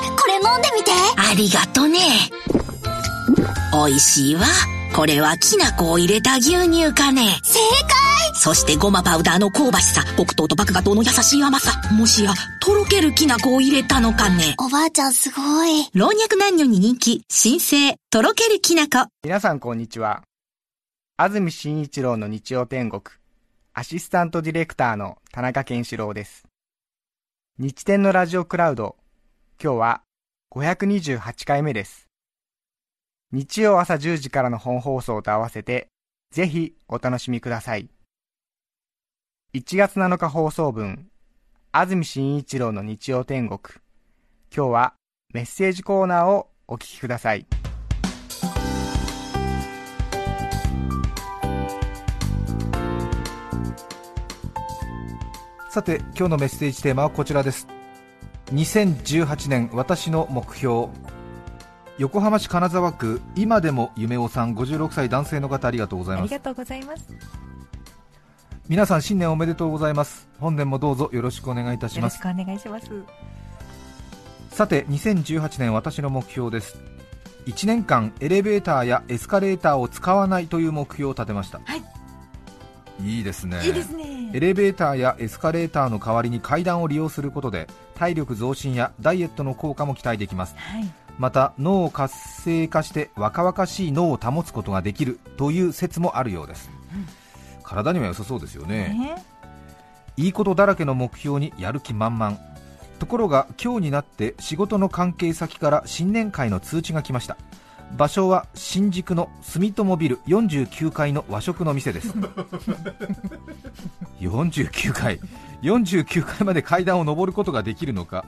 これ飲んでみて。ありがとね。美味しいわ。これはきな粉を入れた牛乳かね。正解そしてごまパウダーの香ばしさ、黒糖と麦芽糖の優しい甘さ。もしや、とろけるきな粉を入れたのかね。おばあちゃんすごい。老若男女に人気、新生、とろけるきな粉。皆さんこんにちは。安住紳一郎の日曜天国、アシスタントディレクターの田中健志郎です。日天のラジオクラウド、今日は528回目です。日曜朝10時からの本放送と合わせて、ぜひお楽しみください。1月7日放送分、安住紳一郎の日曜天国、今日はメッセージコーナーをお聞きください。さて今日のメッセージテーマはこちらです2018年私の目標。横浜市金沢区今でも夢尾さん56歳男性の方ありがとうございます。ありがとうございます。皆さん新年おめでとうございます。本年もどうぞよろしくお願いいたします。よろしくお願いします。さて2018年私の目標です。1年間エレベーターやエスカレーターを使わないという目標を立てました。はい。いいですね。いいですね。エレベーターやエスカレーターの代わりに階段を利用することで体力増進やダイエットの効果も期待できます。はい。また脳を活性化して若々しい脳を保つことができるという説もあるようです、体には良さそうですよね。ね。いいことだらけの目標にやる気満々。ところが今日になって仕事の関係先から新年会の通知が来ました場所は新宿の住友ビル49階の和食の店です。49階。49階まで階段を上ることができるのか。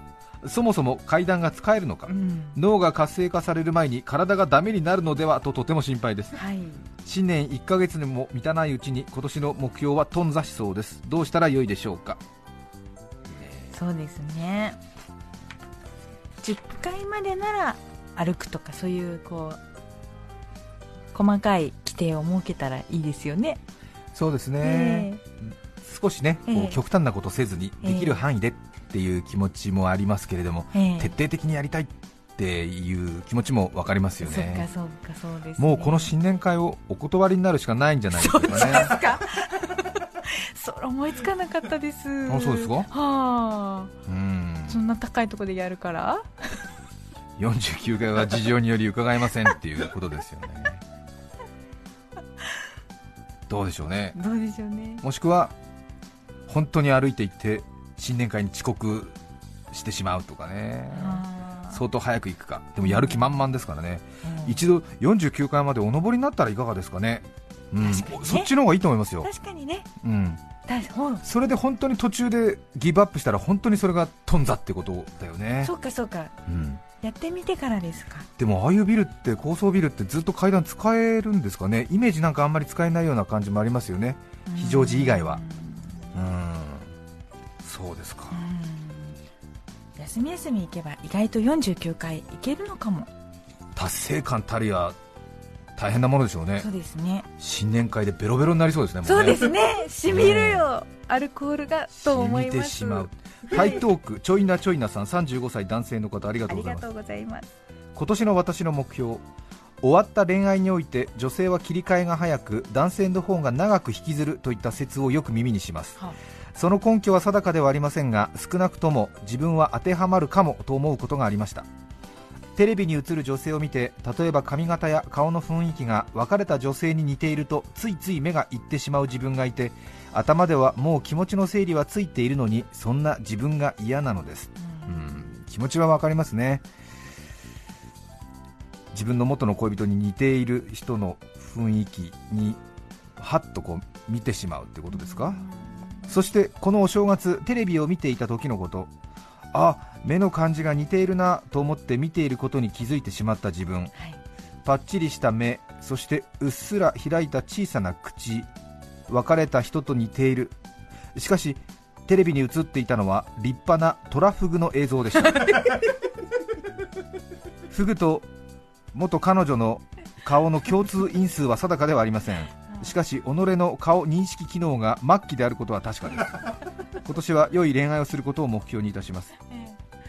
そもそも階段が使えるのか、うん。脳が活性化される前に体がダメになるのではととても心配です。はい。新年1ヶ月にも満たないうちに今年の目標は頓挫しそうです。どうしたらよいでしょうか。そうですね。10回までなら歩くとかそういうこう細かい規定を設けたらいいですよね。そうですね、え少しね、こうええ極端なことせずにええ。できる範囲でっていう気持ちもありますけれども、ええ。徹底的にやりたいっていう気持ちも分かりますよそっかねそっかそうです、ね。もうこの新年会をお断りになるしかないんじゃないでしょうかね。そ れ思いつかなかったです。あそうですか？はあ。うん。そんな高いところでやるから？49階は事情により伺えませんっていうことですよね。どうでしょうね。どうでしょうね。もしくは本当に歩いていって新年会に遅刻してしまうとかね。相当早く行くか。でもやる気満々ですからね。うん。一度49階までお登りになったらいかがですかね。うん。ね。そっちの方がいいと思いますよ、確かにね。うん、それで本当に途中でギブアップしたら本当にそれが頓挫ってことだよね。そうかそうか。うん、やってみてからですか？でもああいうビルって高層ビルってずっと階段使えるんですかね？イメージなんかあんまり使えないような感じもありますよね非常時以外はうんそうですか休み休み行けば意外と49回行けるのかも。達成感たるや大変なものでしょうねそうですね。新年会でベロベロになりそうですねもそうねですね。しみるよ。アルコールがと思います。てしまう台東区ちょいなちょいなさん35歳男性の方ありがあとうございます。今年の私の目標終わった恋愛において女性は切り替えが早く男性の方が長く引きずるといった説をよく耳にします。はその根拠は定かではありませんが少なくとも自分は当てはまるかもと思うことがありましたテレビに映る女性を見て例えば髪型や顔の雰囲気が別れた女性に似ているとついつい目がいってしまう自分がいて頭ではもう気持ちの整理はついているのにそんな自分が嫌なのです。うん気持ちは分かりますね。自分の元の恋人に似ている人の雰囲気にはっとこう見てしまうってことですか、そしてこのお正月テレビを見ていた時のことあ目の感じが似ているなと思って見ていることに気づいてしまった自分。はい。パッチリした目そしてうっすら開いた小さな口。別れた人と似ている。しかしテレビに映っていたのは立派なトラフグの映像でした。フグと元彼女の顔の共通因数は定かではありません。しかし己の顔認識機能が末期であることは確かです今年は良い恋愛をすることを目標にいたします。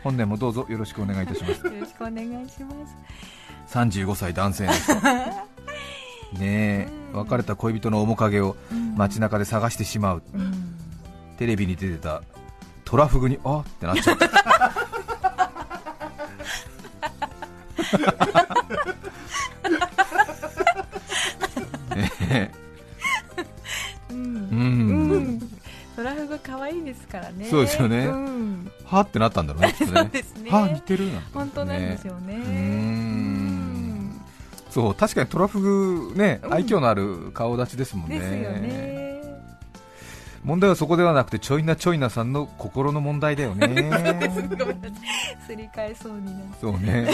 本年もどうぞよろしくお願いいたします。よろしくお願いします。35歳男性の人 ねえ別れた恋人の面影を街中で探してしまう、うん。テレビに出てたトラフグにあってなっちゃう。ねですからね。そうですよね。うん。はってなったんだろうね そうねですね。は似てるなんて本当なんですよね。うーん。そう確かにトラフグねうん。愛嬌のある顔立ちですもんね。ですよね。問題はそこではなくてちょいなちょいなさんの心の問題だよね。す。り替えそうになって。そうね。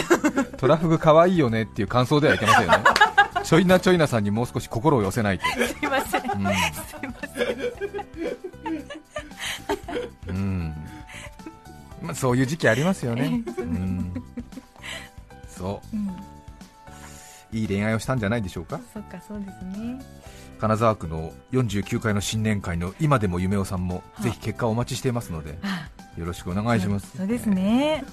トラフグ可愛いよねっていう感想ではいけませんよね。ちょいなちょいなさんにもう少し心を寄せないと、すいません。すいうんませんうん。まあ、そういう時期ありますよね、うん、そう。んういい恋愛をしたんじゃないでしょうか。そっかそうですね。金沢区の49回の新年会の今でも夢おさんもぜひ結果をお待ちしていますのであよろしくお願いします。そうですね。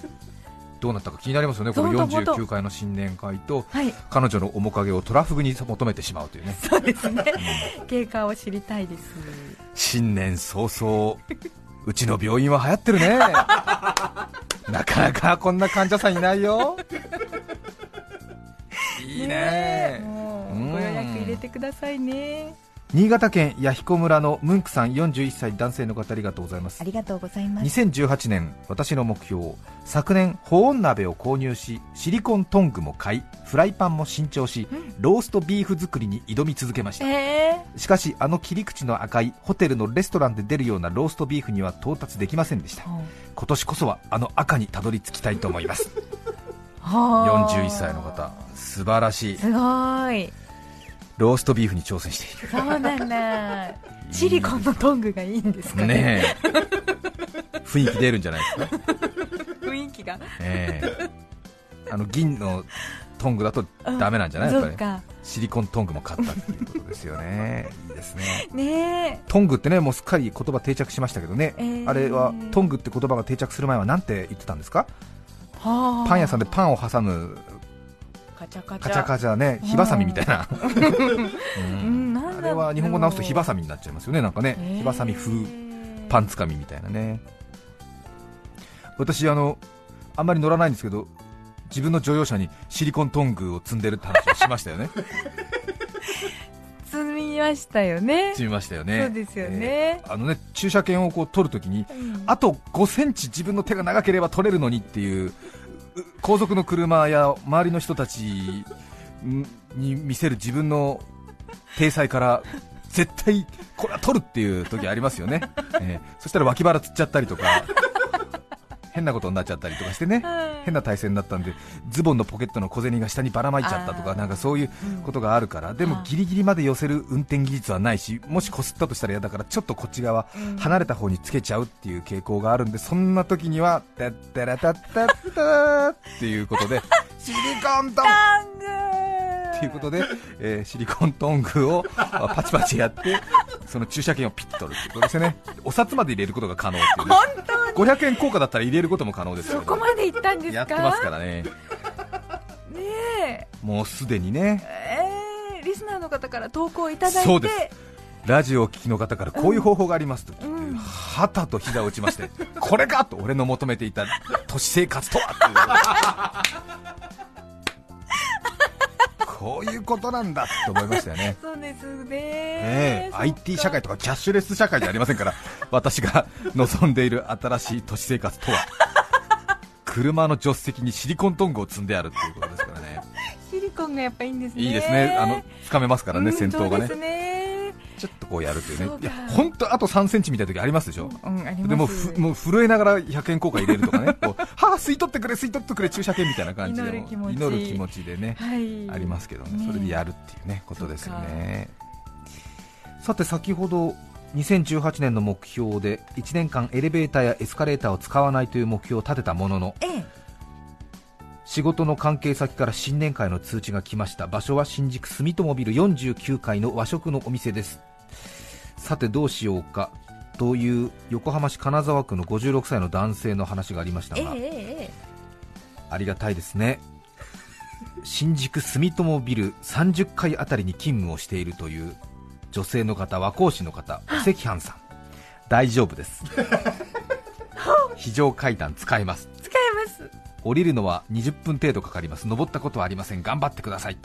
どうなったか気になりますよねこのそう本当49回の新年会とはい。彼女の面影をトラフグに求めてしまうというね。そうですね。経過を知りたいです。新年早々うちの病院は流行ってるね。なかなかこんな患者さんいないよ。いいね。もううん。ご予約入れてくださいね新潟県弥彦村のムンクさん41歳男性の方ありがとうございます。ありがとうございます。2018年私の目標昨年保温鍋を購入しシリコントングも買いフライパンも新調しうん。ローストビーフ作りに挑み続けました。え。しかしあの切り口の赤いホテルのレストランで出るようなローストビーフには到達できませんでした。ー、今年こそはあの赤にたどり着きたいと思います。はあ。41歳の方素晴らしい。すごいローストビーフに挑戦している。そうなんだシリコンのトングがいいんですかね。雰囲気出るんじゃないですか、雰囲気が。ええ。あの銀のトングだとダメなんじゃない？やっぱり。シリコントングも買ったっていうことですよね。いいですね。ねトングってねもうすっかり言葉定着しましたけどね、えー。あれはトングって言葉が定着する前は何て言ってたんですか？パン屋さんでパンを挟むカチャカチャ。カチャカチャね火ばさみみたいな、ううん。あれは日本語直すと火ばさみになっちゃいますよねなんかね。火ばさみ風パンつかみみたいなね。私あのあんまり乗らないんですけど自分の乗用車にシリコントングを積んでるって話をしましたよね。積みましたよね。積みましたよね。そうですよね。えーあのね駐車券をこう取るときにうん。あと5センチ自分の手が長ければ取れるのにっていうう後続の車や周りの人たちんに見せる自分の体裁から 絶対これは取るっていう時ありますよね、えーそしたら脇腹つっちゃったりとか 変なことになっちゃったりとかしてね。はい変な体勢になったんでズボンのポケットの小銭が下にばらまいちゃったとかなんかそういうことがあるからでもギリギリまで寄せる運転技術はないしもしこすったとしたら嫌だからちょっとこっち側うん。離れた方につけちゃうっていう傾向があるんでそんな時には「タッタラタッタッター」っていうことで シリコントング。っていうことで、えーシリコントングをあパチパチやってその駐車券をピッと取るってことですよね。お札まで入れることが可能っていうね。本当500円硬貨だったら入れることも可能ですよそこまで行ったんですか？やってますからね。ねえ。もうすでにね。えー、リスナーの方から投稿いただいて。そうです。ラジオを聴きの方からこういう方法がありますと。うん。はたと膝を打ちまして これかと俺の求めていた都市生活とはこういうことなんだって思いましたよね。そうですね IT 社会とかキャッシュレス社会じゃありませんから 私が望んでいる新しい都市生活とは車の助手席にシリコントングを積んであるっていうことですからね。シリコンがやっぱいいんですね。いいですね。あの掴めますからね、うん先頭がね。ちょっとこうやるっていうね。そうか。いや本当あと3センチみたいな時ありますでしょ、うんあります。でもふもう震えながら100円硬貨入れるとかね、こう はあ、吸い取ってくれ、吸い取ってくれ、駐車券みたいな感じでも祈る気持ち。でね、はい。ありますけどね、ねそれでやるっていうねことですよね。さて、先ほど2018年の目標で1年間エレベーターやエスカレーターを使わないという目標を立てたもののええ。仕事の関係先から新年会の通知が来ました。場所は新宿住友ビル49階の和食のお店です。さてどうしようか。という横浜市金沢区の56歳の男性の話がありましたが、えええありがたいですね。新宿住友ビル30階あたりに勤務をしているという女性の方和光市の方お赤飯さん。大丈夫です。非常階段使えます。使えます。降りるのは20分程度かかります。登ったことはありません。頑張ってください。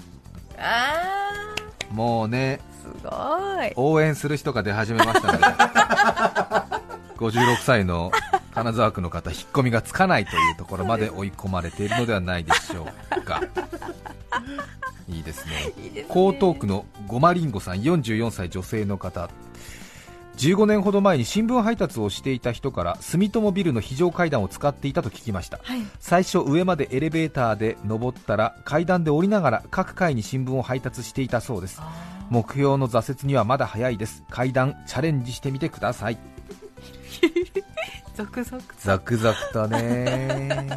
あもうねーすごい。応援する人が出始めましたので 56歳の金沢区の方引っ込みがつかないというところまで追い込まれているのではないでしょうかですね。いいですね。江東区のごまりんごさん44歳女性の方。15年ほど前に新聞配達をしていた人から住友ビルの非常階段を使っていたと聞きました。はい。最初上までエレベーターで登ったら階段で降りながら各階に新聞を配達していたそうです。目標の挫折にはまだ早いです。階段チャレンジしてみてください。続々と。ザクザクとね。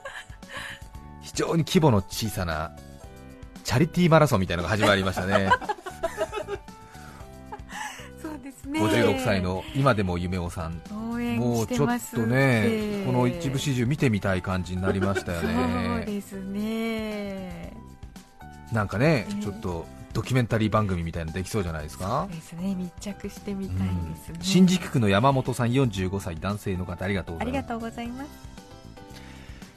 非常に規模の小さなチャリティーマラソンみたいなのが始まりましたね。そうですね。56歳の今でも夢をさん。もうちょっとねこの一部始終見てみたい感じになりましたよそうねですね。なんかねえーちょっとドキュメンタリー番組みたいなのできそうじゃないですか？ですね。密着してみたいですね、新宿区の山本さん45歳男性の方ありがとうございます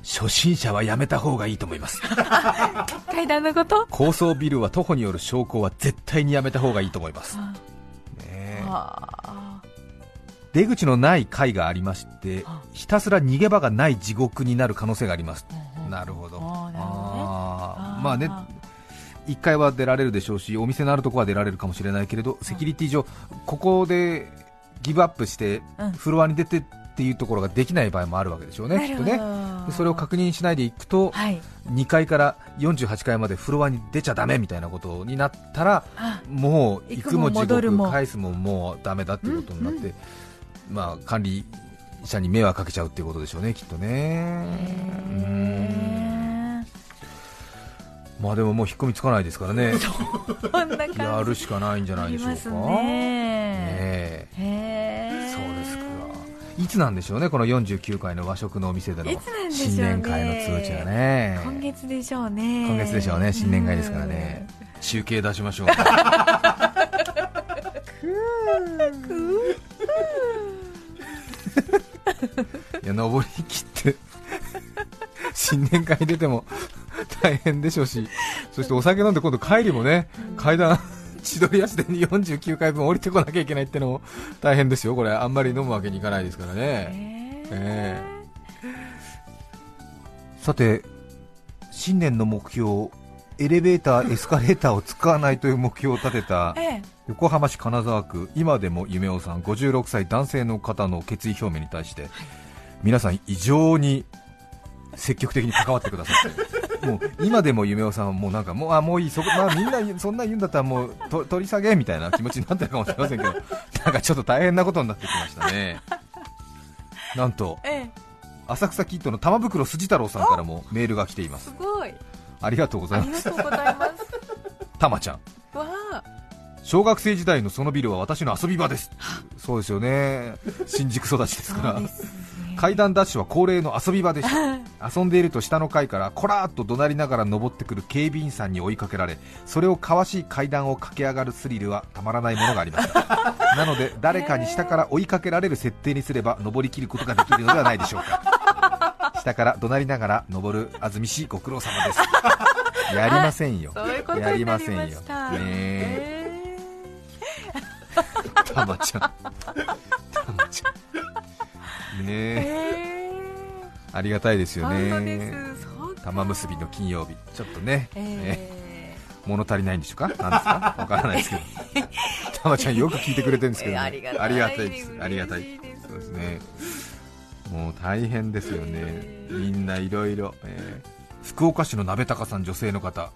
初心者はやめた方がいいと思います。階段のこと？高層ビルは徒歩による昇降は絶対にやめた方がいいと思います、あね出口のない階がありましてあひたすら逃げ場がない地獄になる可能性があります。なるほど。ね。まあね1階は出られるでしょうしお店のあるところは出られるかもしれないけれどセキュリティ上ここでギブアップしてうん。フロアに出てっていうところができない場合もあるわけでしょうねきっとね。でそれを確認しないでいくとはい。2階から48階までフロアに出ちゃだめみたいなことになったらあもう行くも地獄返すももうダメだっていうことになって、まあ、管理者に迷惑かけちゃうっていうことでしょうねきっとね。まあでももう引っ込みつかないですからね。やるしかないんじゃないでしょうか。ねいつなんでしょうねこの49階の和食のお店での新年会の通知はね。今月でしょうね。今月でしょうね。新年会ですからね。集計出しましょう。いや登り切って新年会出ても大変でしょうしそしてお酒飲んで今度帰りもね階段千鳥足で49回分降りてこなきゃいけないってのも大変ですよ。これあんまり飲むわけにいかないですからね。へえさて新年の目標エレベーターエスカレーターを使わないという目標を立てたええ。横浜市金沢区今でも夢尾さん56歳男性の方の決意表明に対して、皆さん異常に積極的に関わってくださってもう今でも夢尾さんはもうなんかもうあもういいそこ、まあ、みんなそんな言うんだったらもうと取り下げみたいな気持ちになってるかもしれませんけど なんかちょっと大変なことになってきましたね。なんとええ。浅草キッドの玉袋筋太郎さんからもメールが来ています。すごい。ありがとうござあいます。りがとうございます。たまちゃん小学生時代のそのビルは私の遊び場です。そうですよね。新宿育ちですから階段ダッシュは恒例の遊び場でした。遊んでいると下の階からこらーっと怒鳴りながら登ってくる警備員さんに追いかけられそれをかわし階段を駆け上がるスリルはたまらないものがありました。なので誰かに下から追いかけられる設定にすれば登りきることができるのではないでしょうか。下から怒鳴りながら登る安住氏ご苦労様です。やりませんよ。やりませんよ。ねえ。たまちゃん。たまちゃんね。ええありがたいですえよね。玉結びの金曜日。ちょっとね、ね。え物足りないんでしょうか？なんですか？わからないですけど。たまちゃんよく聞いてくれてるんですけど、ね、えありがたい。です。ありがたい。そうですね。もう大変ですよね。みんないろいろ。福岡市の鍋高さん女性の方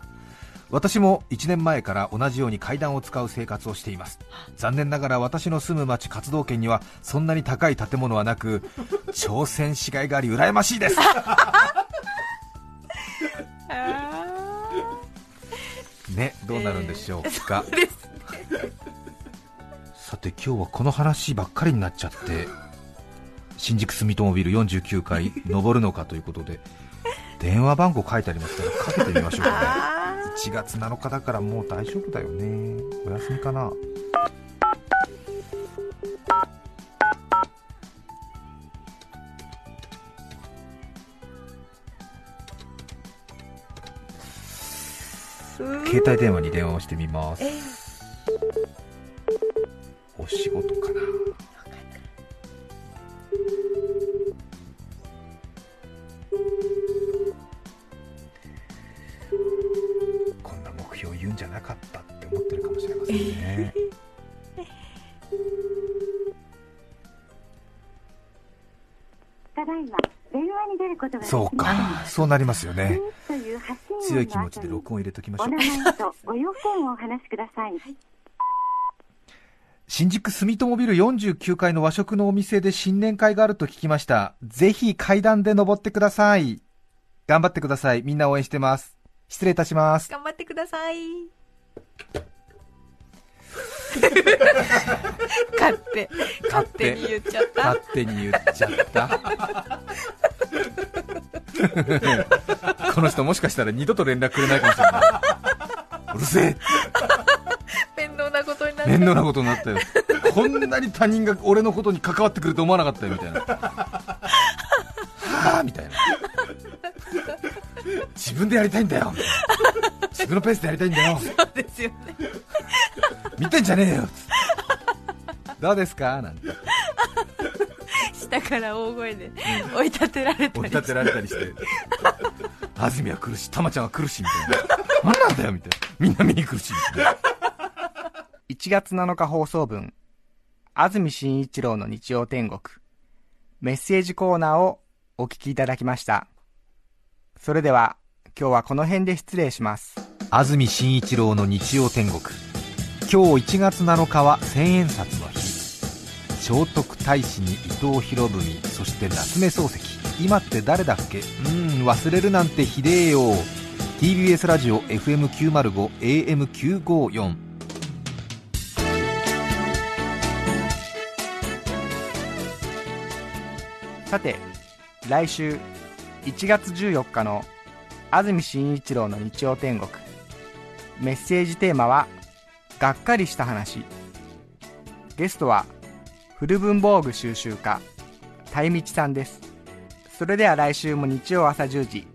私も1年前から同じように階段を使う生活をしています。残念ながら私の住む町活動圏にはそんなに高い建物はなく 挑戦しがいがあり羨ましいです。ねどうなるんでしょうか。さて今日はこの話ばっかりになっちゃって新宿住友ビル49階登るのかということで電話番号書いてありますからかけてみましょうかね1月7日だからもう大丈夫だよね。お休みかな。携帯電話に電話をしてみます、お仕事かなそうなりますよね。強い気持ちで録音入れときましょう。お名前とご用件をお話しください。新宿住友ビル49階の和食のお店で新年会があると聞きました。ぜひ階段で登ってください。頑張ってください。みんな応援してます。失礼いたします。頑張ってください 勝手勝手に言っちゃった。勝手に言っちゃった。この人もしかしたら二度と連絡くれないかもしれない。うるせえ。面倒なことになって面倒なことになったよ。こんなに他人が俺のことに関わってくると思わなかったよみたいな。はあみたいな。自分でやりたいんだよ。自分のペースでやりたいんだよ。そうですよね 見てんじゃねえよ。どうですか？なんて。下から大声で追い立てられたり追い立てられたりして。安住は来るし玉ちゃんは来るしみたいな。何なんだよみたいな。みんな見に来るしみたいな。1月7日放送分、安住紳一郎の日曜天国、メッセージコーナーをお聞きいただきました。それでは、今日はこの辺で失礼します。安住紳一郎の日曜天国今日1月7日は千円札の日。聖徳太子に伊藤博文そして夏目漱石。今って誰だっけ？うーん忘れるなんてひでえよ。TBS ラジオ FM905 AM954 さて、来週1月14日の安住紳一郎の日曜天国、メッセージテーマは、がっかりした話。ゲストは、古文房具収集家、たいみちさんです。それでは来週も日曜朝10時、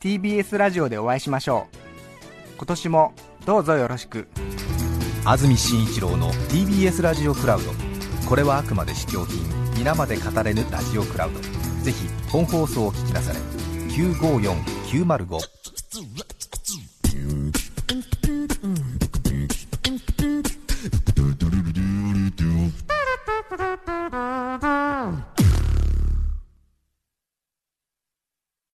TBS ラジオでお会いしましょう。今年もどうぞよろしく。安住紳一郎の TBS ラジオクラウドこれはあくまで試供品皆まで語れぬラジオクラウドぜひ本放送を聞きなされ954905